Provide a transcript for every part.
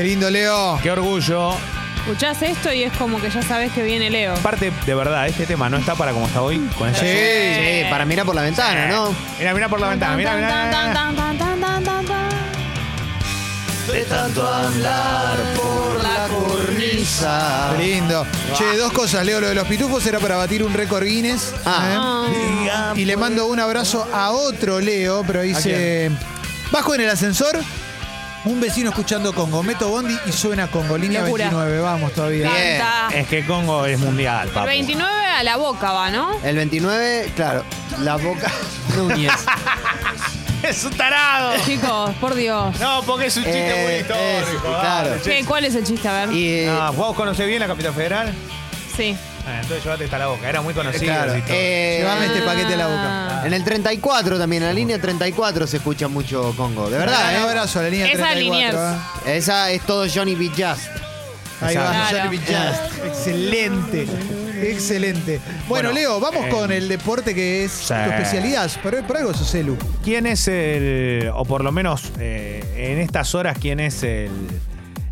Qué lindo, Leo. Qué orgullo. Escuchás esto y es como que ya sabes que viene Leo. Aparte, de verdad, este tema no está para como está hoy. Con Sí. Sí, para mirar por la ventana, ¿no? Mira, mira por la ventana. Mira. De tanto andar por la cornisa. Qué lindo. Che, dos cosas, Leo. Lo de los pitufos era para batir un récord Guinness. Ah. ¿eh? Y le mando un abrazo a otro Leo, pero dice. Bajo en el ascensor. Un vecino escuchando Congo. Meto Bondi y suena Congo. Línea Locura. 29. Vamos todavía. Bien. Es que Congo es mundial, El papu. 29 a la boca va, ¿no? El 29, claro, la boca Núñez. Es un tarado. Chicos, por Dios. No, porque es un chiste Eh, muy histórico. es, dale, claro. che. ¿Qué? ¿Cuál es el chiste? A ver. Y eh, Ah, ¿Vos conocés bien la capital federal? Sí. Ah, entonces llévate hasta la boca. Era muy conocido. claro, así todo. eh, Llévame este paquete a la boca. Ah. en el 34 también, en la línea 34 se escucha mucho Congo. De Un verdad, ¿eh? abrazo a la línea Esa 34. Liniers. ¿eh? Esa es todo Johnny B. Just. Ahí va, Claro. Johnny B. Just. Excelente. Excelente. Bueno, Bueno, Leo, vamos eh, con el deporte que es sí. tu especialidad. Por, por algo sos Elu. ¿Quién es el, o por lo menos eh, en estas horas, quién es el,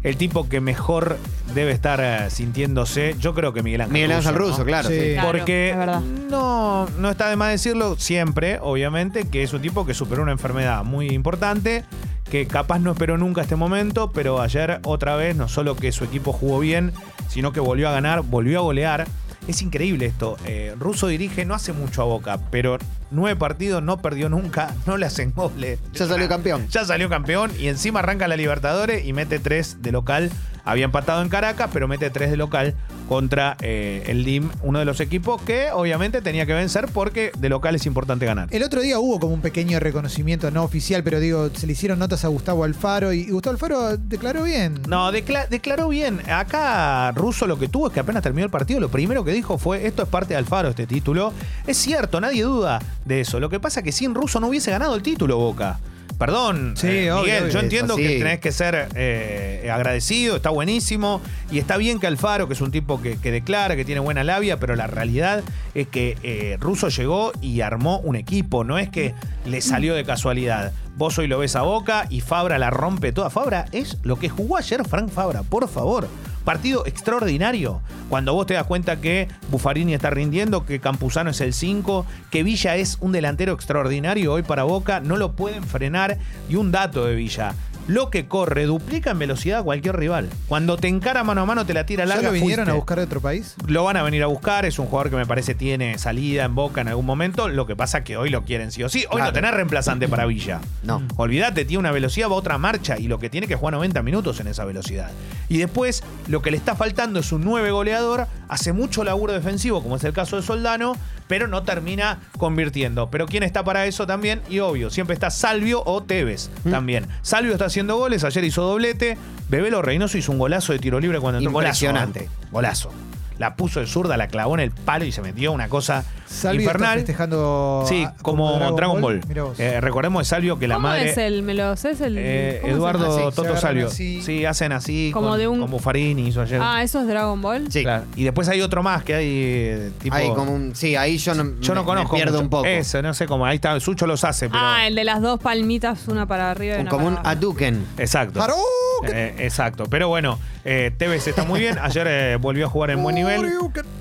el tipo que mejor debe estar eh, sintiéndose? Yo creo que Miguel Ángel Miguel Ángel Russo, Russo, ¿no? claro. Sí. sí. Claro, Porque es verdad. no, no está de más decirlo siempre, obviamente, que es un tipo que superó una enfermedad muy importante, que capaz no esperó nunca este momento, pero ayer otra vez, no solo que su equipo jugó bien, sino que volvió a ganar, volvió a golear. Es increíble esto. Eh, Russo dirige no hace mucho a Boca, pero nueve partidos no perdió nunca, no le hacen goles. Ya salió campeón. Ya salió campeón y encima arranca la Libertadores y mete tres de local. Había empatado en Caracas, pero mete tres de local contra eh, el DIM, uno de los equipos que obviamente tenía que vencer porque de local es importante ganar. El otro día hubo como un pequeño reconocimiento no oficial, pero digo, se le hicieron notas a Gustavo Alfaro y Gustavo Alfaro declaró bien. No, decla- declaró bien. Acá Russo lo que tuvo es que apenas terminó el partido, lo primero que dijo fue, esto es parte de Alfaro, este título. Es cierto, nadie duda de eso. Lo que pasa es que sin Russo no hubiese ganado el título Boca. Perdón, Sí, eh, obvio, Miguel, obvio. yo entiendo Así. que tenés que ser eh, agradecido, está buenísimo, y está bien que Alfaro, que es un tipo que, que declara, que tiene buena labia, pero la realidad es que eh, Russo llegó y armó un equipo, no es que le salió de casualidad. Vos hoy lo ves a Boca y Fabra la rompe toda. Fabra es lo que jugó ayer Frank Fabra, por favor. Partido extraordinario. Cuando vos te das cuenta que Buffarini está rindiendo, que Campuzano es el 5, que Villa es un delantero extraordinario hoy para Boca, no lo pueden frenar. Y un dato de Villa. Lo que corre duplica en velocidad a cualquier rival. Cuando te encara mano a mano, te la tira ¿Ya larga. lo vinieron fuiste. a buscar de otro país? Lo van a venir a buscar, es un jugador que me parece tiene salida en boca en algún momento. Lo que pasa es que hoy lo quieren sí o sí. Hoy Claro. no tenés reemplazante para Villa. No. Olvídate, tiene una velocidad, va a otra marcha y lo que tiene que jugar 90 minutos en esa velocidad. Y después, lo que le está faltando es un 9 goleador. Hace mucho laburo defensivo, como es el caso de Soldano, pero no termina convirtiendo. Pero ¿quién está para eso también? Y obvio, siempre está Salvio o Tevez también. Salvio está haciendo goles, ayer hizo doblete. Bebelo Reynoso hizo un golazo de tiro libre cuando entró. Golazo, Impresionante. ¿eh? Golazo. La puso de zurda, la clavó en el palo y se metió una cosa Salvio está infernal. festejando Sí, a- como, Dragon, Ball. Eh, recordemos de Salvio que la ¿Cómo madre. es el melos? ¿Es el eh, cómo se Eduardo Toto Salvio. así. Sí, hacen así. Como con, de un- con Buffarini hizo ayer. Ah, ¿eso es Dragon Ball? Sí. Claro. Y después hay otro más que hay eh, tipo. Hay como un, sí, ahí yo no, yo no conozco. Me pierdo mucho. un poco. Eso, no sé cómo. Ahí está, Sucho los hace, pero. Ah, el de las dos palmitas, una para arriba y Un- una como un abajo. Aduken. Exacto. Haruken. Eh, exacto. Pero bueno, eh, Tevez está muy bien. Ayer eh, volvió a jugar en buen nivel.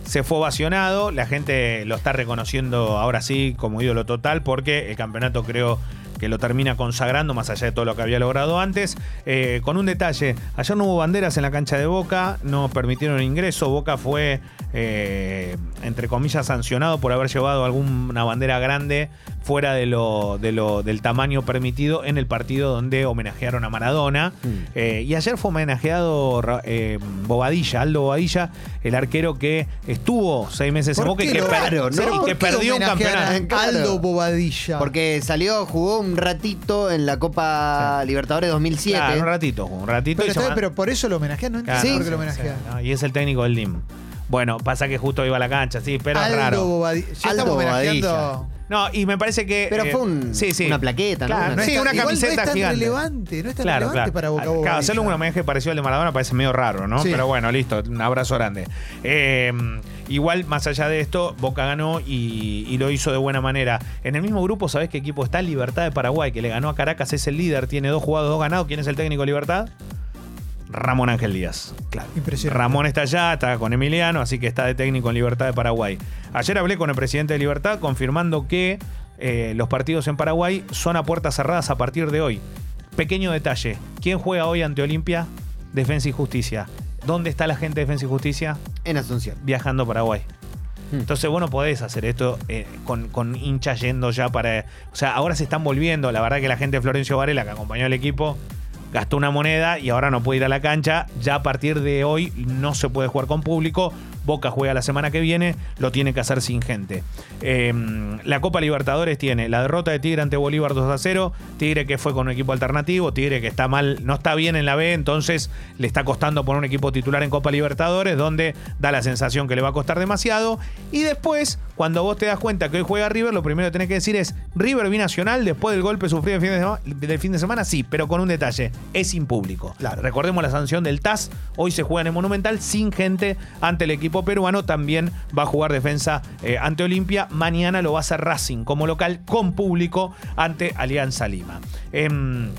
Se fue ovacionado. La gente lo está reconociendo ahora sí como ídolo total porque el campeonato creo que lo termina consagrando más allá de todo lo que había logrado antes. Eh, con un detalle, ayer no hubo banderas en la cancha de Boca, no permitieron ingreso. Boca fue, eh, entre comillas, sancionado por haber llevado alguna bandera grande fuera de lo, de lo, del tamaño permitido en el partido donde homenajearon a Maradona. Eh, y ayer fue homenajeado eh, Bobadilla, Aldo Bobadilla, el arquero que estuvo seis meses en ¿Por Boca y que, lo- per- Raro, sí, ¿no? y ¿Por que perdió un campeonato. Aldo Bobadilla. Porque salió, jugó un ratito en la Copa Libertadores 2007. Claro, un ratito, un ratito. pero, y está- pero por eso lo homenajean, no entiendo Claro, por qué lo sí, homenajean. sí, no, y es el técnico del DIM. Bueno, pasa que justo iba a la cancha, sí, pero es Aldo raro. Bobadilla. Ya Aldo estamos Bobadilla. No, y me parece que. Pero eh, fue un- sí, sí. una plaqueta, ¿no? Claro, Una- sí, es una igual camiseta no es tan gigante. relevante, no es tan Claro, relevante claro. para Boca Claro, hacerle un homenaje parecido al de Maradona parece medio raro, ¿no? Sí. Pero bueno, listo, un abrazo grande. Eh, igual, más allá de esto, Boca ganó y, y lo hizo de buena manera. En el mismo grupo, ¿sabés qué equipo está? Libertad de Paraguay, que le ganó a Caracas, es el líder, tiene dos jugados, dos ganados. ¿Quién es el técnico de Libertad? Ramón Ángel Díaz. Claro. Impresionante. Ramón está allá, está con Emiliano, así que está de técnico en Libertad de Paraguay. Ayer hablé con el presidente de Libertad confirmando que eh, los partidos en Paraguay son a puertas cerradas a partir de hoy. Pequeño detalle. ¿Quién juega hoy ante Olimpia? Defensa y Justicia. ¿Dónde está la gente de Defensa y Justicia? En Asunción. Viajando a Paraguay. Hmm. Entonces vos no podés hacer esto eh, con, con hinchas yendo ya para... O sea, ahora se están volviendo. La verdad que la gente de Florencio Varela, que acompañó al equipo, gastó una moneda y ahora no puede ir a la cancha. Ya a partir de hoy no se puede jugar con público. Boca juega la semana que viene, lo tiene que hacer sin gente. Eh, la Copa Libertadores tiene la derrota de Tigre ante Bolívar 2 a 0. Tigre que fue con un equipo alternativo, Tigre que está mal, no está bien en la B, entonces le está costando poner un equipo titular en Copa Libertadores, donde da la sensación que le va a costar demasiado. Y después, cuando vos te das cuenta que hoy juega River, lo primero que tenés que decir es: River binacional después del golpe sufrido del fin de semana, del fin de semana sí, pero con un detalle: es sin público. Claro. Recordemos la sanción del TAS. Hoy se juega en el Monumental sin gente ante el equipo peruano. También va a jugar defensa eh, ante Olimpia. Mañana lo va a hacer Racing como local con público ante Alianza Lima. Em,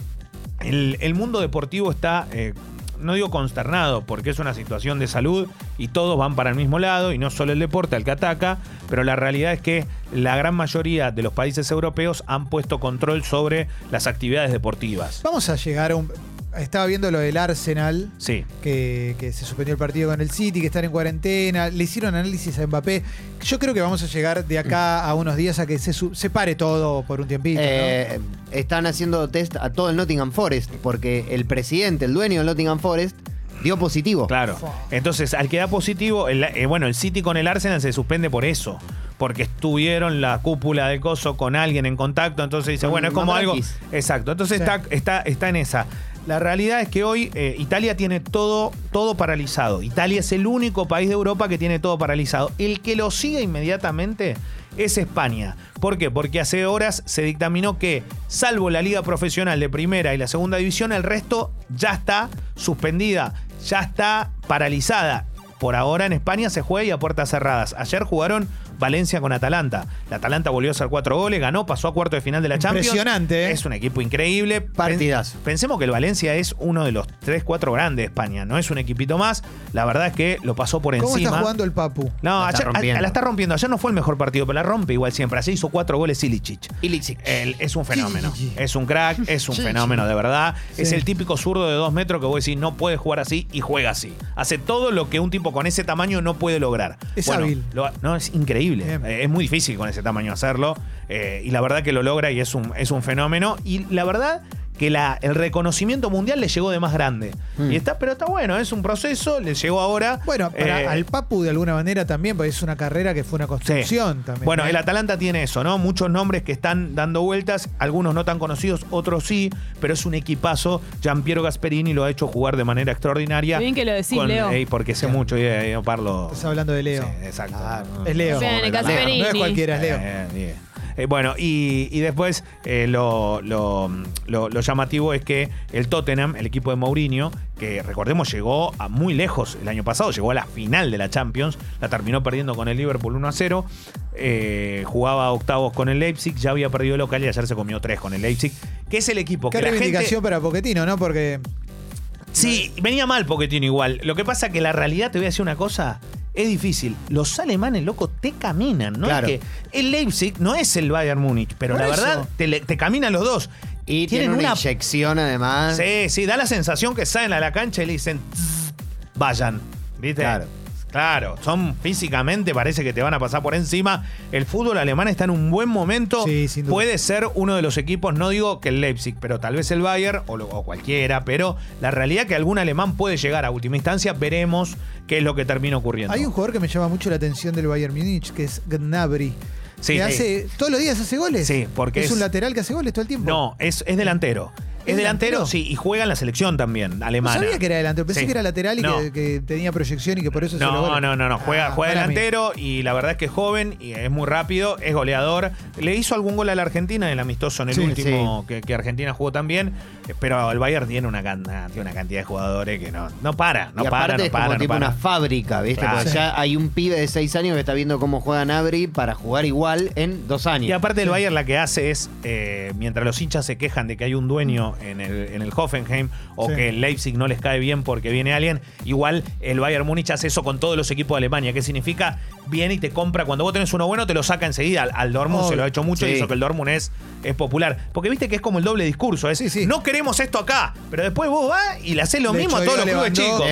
el, mundo deportivo está. eh, no digo consternado, porque es una situación de salud y todos van para el mismo lado, y no solo el deporte al que ataca, pero la realidad es que la gran mayoría de los países europeos han puesto control sobre las actividades deportivas. Vamos a llegar a un. Estaba viendo lo del Arsenal. Sí. que, que se suspendió el partido con el City, que están en cuarentena, le hicieron análisis a Mbappé. Yo creo que vamos a llegar de acá a unos días a que se, se pare todo por un tiempito. ¿no? Eh, Están haciendo test a todo el Nottingham Forest, porque el presidente, el dueño del Nottingham Forest, dio positivo. Claro. Entonces, al que da positivo, el- eh, bueno, el City con el Arsenal se suspende por eso. Porque estuvieron la cúpula de Coso con alguien en contacto. Entonces dice, bueno, es como algo. Exacto. Entonces Sí. está, está, está en esa. La realidad es que hoy eh, Italia tiene todo, todo paralizado. Italia es el único país de Europa que tiene todo paralizado. El que lo sigue inmediatamente es España. ¿Por qué? Porque hace horas se dictaminó que, salvo la liga profesional de primera y la segunda división, el resto ya está suspendida, ya está paralizada. Por ahora en España se juega y a puertas cerradas. Ayer jugaron Valencia con Atalanta. La Atalanta volvió a hacer cuatro goles, ganó, pasó a cuarto de final de la Champions. Impresionante, ¿eh? Es un equipo increíble. Partidazo. Pen- Pensemos que el Valencia es uno de los 3, 4 grandes de España. No es un equipito más. La verdad es que lo pasó por ¿Cómo encima. está jugando el Papu? No, La está ayer, a- la está rompiendo. Ayer no fue el mejor partido, pero la rompe igual siempre. Ayer hizo cuatro goles Ilicic. Ilicic. Él es un fenómeno. Es un crack, es un fenómeno de verdad. Sí. Es el típico zurdo de dos metros que vos decís no puede jugar así y juega así. Hace todo lo que un tipo con ese tamaño no puede lograr. Es hábil. lo- no, es increíble. Bien. Eh, es muy difícil con ese tamaño hacerlo. eh, y la verdad que lo logra y es un, es un fenómeno. Y la verdad que la, el reconocimiento mundial le llegó de más grande. Mm. Y está, pero está bueno, es un proceso, le llegó ahora. Bueno, para, Eh, al Papu de alguna manera también, porque es una carrera que fue una construcción también. bueno, ¿eh? el Atalanta tiene eso, ¿no? Muchos nombres que están dando vueltas, algunos no tan conocidos, otros sí, pero es un equipazo. Giampiero Gasperini lo ha hecho jugar de manera extraordinaria. Bien que lo decís, Leo. ey, porque sé mucho y eh, yo parlo. Estás hablando de Leo. Sí, exacto. Es Leo. Bien, Leo. Gasperini. No es cualquiera, es Leo. Eh, bien. Eh, bueno, y, y después eh, lo, lo- lo- lo llamativo es que el Tottenham, el equipo de Mourinho, que recordemos llegó a muy lejos el año pasado, llegó a la final de la Champions, la terminó perdiendo con el Liverpool 1 a 0, eh, jugaba octavos con el Leipzig, ya había perdido local y ayer se comió tres con el Leipzig, que es el equipo Qué que la reivindicación gente... para Poquetino, ¿no? Porque Sí, venía mal Pochettino igual. Lo que pasa que la realidad, te voy a decir una cosa, es difícil. Los alemanes, loco, te caminan, ¿no? Claro. Es que el Leipzig no es el Bayern Múnich, pero Por la eso. verdad, te, caminan los dos. Y tiene una, inyección además. Sí, sí, da la sensación que salen a la cancha y le dicen, "Tss, vayan, ¿viste? Claro. Claro, son físicamente, parece que te van a pasar por encima. El fútbol alemán está en un buen momento. Sí, sin duda. Puede ser uno de los equipos, no digo que el Leipzig, pero tal vez el Bayern o, lo- o cualquiera, pero la realidad que algún alemán puede llegar a última instancia, veremos qué es lo que termina ocurriendo. hay un jugador que me llama mucho la atención del Bayern Múnich, que es Gnabry. Sí, que hace, todos los días hace goles. Sí, porque es, es- un lateral que hace goles todo el tiempo. No, es, es delantero. Es, ¿Es delantero, sí, y juega en la selección también, No alemana. sabía que era delantero, pensé Sí. que era lateral y No. que, que tenía proyección y que por eso se No, logró. no, no, no. Juega, Ah, juega delantero y la verdad es que es joven y es muy rápido, es goleador. Le hizo algún gol a la Argentina en el amistoso, en el Sí, último que, que Argentina jugó también. eh, Pero el Bayern tiene una, can- tiene una cantidad de jugadores que no, no para, no y para, aparte no es como para, no tipo para. una fábrica, ¿viste? Claro. Porque ya hay un pibe de 6 años que está viendo cómo juega Nabri para jugar igual en dos años. Y aparte el Bayern la que hace es, eh, mientras los hinchas se quejan de que hay un dueño en el, en el Hoffenheim o Sí. que el Leipzig no les cae bien porque viene alguien, igual el Bayern Múnich hace eso con todos los equipos de Alemania. ¿Qué significa? Viene y te compra. Cuando vos tenés uno bueno, te lo saca enseguida. Al, al Dortmund se lo ha hecho mucho y eso que el Dortmund es, es popular. Porque viste que es como el doble discurso. Es, Sí, sí. no queremos esto acá, pero después vos vas y le haces lo De mismo a todos los clubes chicos.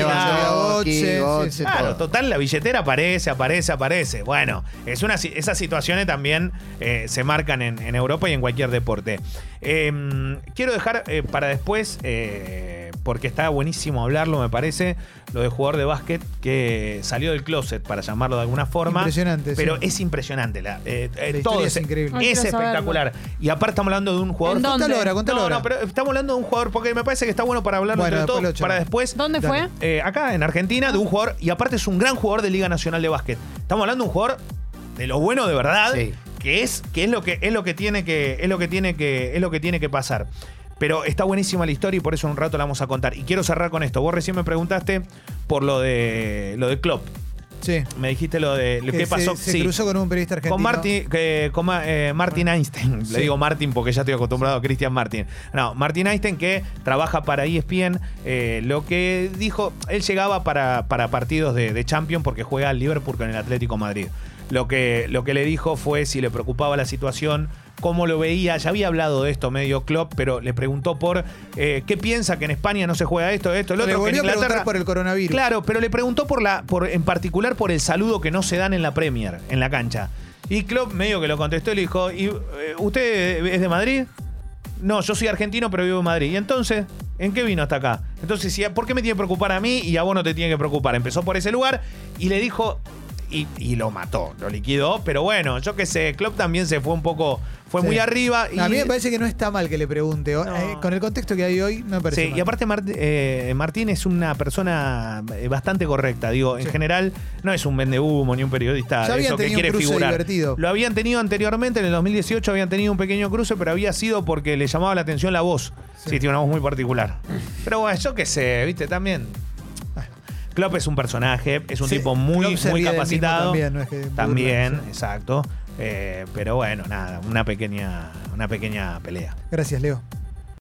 Claro. Total, la billetera aparece, aparece, aparece. Bueno, es una, esas situaciones también eh, se marcan en, en Europa y en cualquier deporte. Eh, quiero dejar eh, para después, eh, porque está buenísimo hablarlo, me parece, lo de jugador de básquet que salió del closet, para llamarlo de alguna forma. Impresionante, Pero sí. es impresionante. La, eh, La todo es, es increíble. Ay, es saberlo. espectacular. Y aparte estamos hablando de un jugador... Contalo ahora, contalo No, ahora. no, pero estamos hablando de un jugador, porque me parece que está bueno para hablarlo Bueno, lo para después ¿Dónde fue? eh, acá en Argentina, de un jugador, y aparte es un gran jugador de Liga Nacional de Básquet. Estamos hablando de un jugador de lo bueno de verdad, Sí. que es, que es lo que es lo que tiene que, es lo que tiene que, es lo que tiene que pasar. Pero está buenísima la historia y por eso en un rato la vamos a contar. Y quiero cerrar con esto. Vos recién me preguntaste por lo de lo de Klopp. Sí. Me dijiste lo de lo Que que pasó. Se, se sí. cruzó con un periodista argentino. Con Martin, con eh, Martin Einstein. Sí. Le digo Martin porque ya estoy acostumbrado a Christian Martin. No, Martin Einstein que trabaja para ESPN. eh, lo que dijo, él llegaba para, para partidos de, de Champions porque juega al Liverpool con el Atlético Madrid. Lo que, lo que le dijo fue si le preocupaba la situación, cómo lo veía. Ya había hablado de esto medio Klopp, pero le preguntó por eh, qué piensa que en España no se juega esto, esto, lo Le otro. que en volvió a preguntar Inglaterra- por el coronavirus. Claro, pero le preguntó por la, por, en particular por el saludo que no se dan en la Premier, en la cancha. Y Klopp medio que lo contestó y le dijo, ¿y, eh, ¿usted es de Madrid? No, yo soy argentino, pero vivo en Madrid. ¿Y entonces? ¿En qué vino hasta acá? Entonces, ¿por qué me tiene que preocupar a mí y a vos no te tiene que preocupar? Empezó por ese lugar y le dijo, y, y lo mató, lo liquidó. Pero bueno, yo qué sé, Klopp también se fue un poco, fue Sí. muy arriba. Y, A mí me parece que no está mal que le pregunte. No. eh, con el contexto que hay hoy, no me parece Sí, mal. y aparte Mart- eh, Martín es una persona eh, bastante correcta, digo, en general no es un vende humo ni un periodista Ya de habían eso que tenido un quiere cruce figurar. divertido. Lo habían tenido anteriormente, en el 2018 habían tenido un pequeño cruce, pero había sido porque le llamaba la atención la voz. Sí, Sí. tiene una voz muy particular. Pero bueno, yo qué sé, viste, también. Klopp es un personaje, es un Sí, tipo muy, muy capacitado. también, no es que También, exacto. Eh, pero bueno, nada, una pequeña, una pequeña pelea. Gracias, Leo.